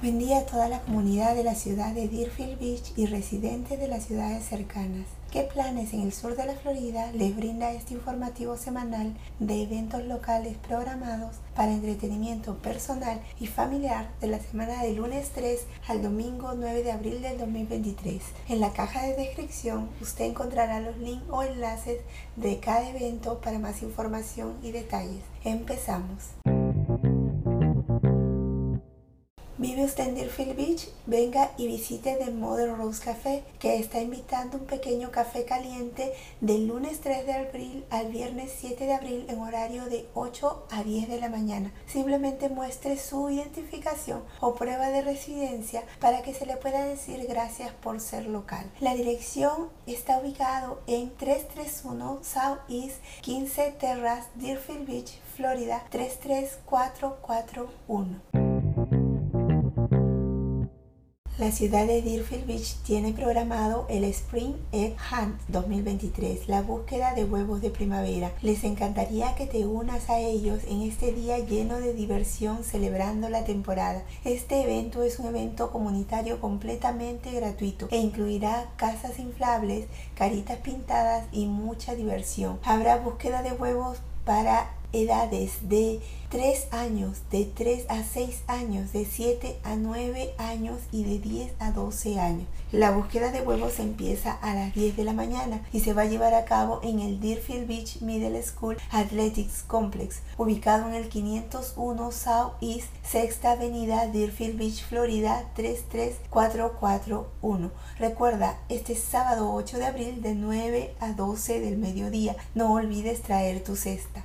Buen día a toda la comunidad de la ciudad de Deerfield Beach y residentes de las ciudades cercanas. ¿Qué planes en el sur de la Florida les brinda este informativo semanal de eventos locales programados para entretenimiento personal y familiar de la semana del lunes 3 al domingo 9 de abril del 2023? En la caja de descripción usted encontrará los links o enlaces de cada evento para más información y detalles. Empezamos. ¿Vive usted en Deerfield Beach? Venga y visite The Mother Rose Café, que está invitando un pequeño café caliente del lunes 3 de abril al viernes 7 de abril en horario de 8 a 10 de la mañana. Simplemente muestre su identificación o prueba de residencia para que se le pueda decir gracias por ser local. La dirección está ubicado en 331 South East 15 Terrace, Deerfield Beach, Florida 33441. La ciudad de Deerfield Beach tiene programado el Spring Egg Hunt 2023, la búsqueda de huevos de primavera. Les encantaría que te unas a ellos en este día lleno de diversión celebrando la temporada. Este evento es un evento comunitario completamente gratuito e incluirá casas inflables, caritas pintadas y mucha diversión. Habrá búsqueda de huevos para edades de 3 años, de 3 a 6 años, de 7 a 9 años y de 10 a 12 años. La búsqueda de huevos empieza a las 10 de la mañana y se va a llevar a cabo en el Deerfield Beach Middle School Athletics Complex, ubicado en el 501 South East Sexta Avenida, Deerfield Beach, Florida 33441. Recuerda, este sábado 8 de abril de 9 a 12 del mediodía. No olvides traer tu cesta.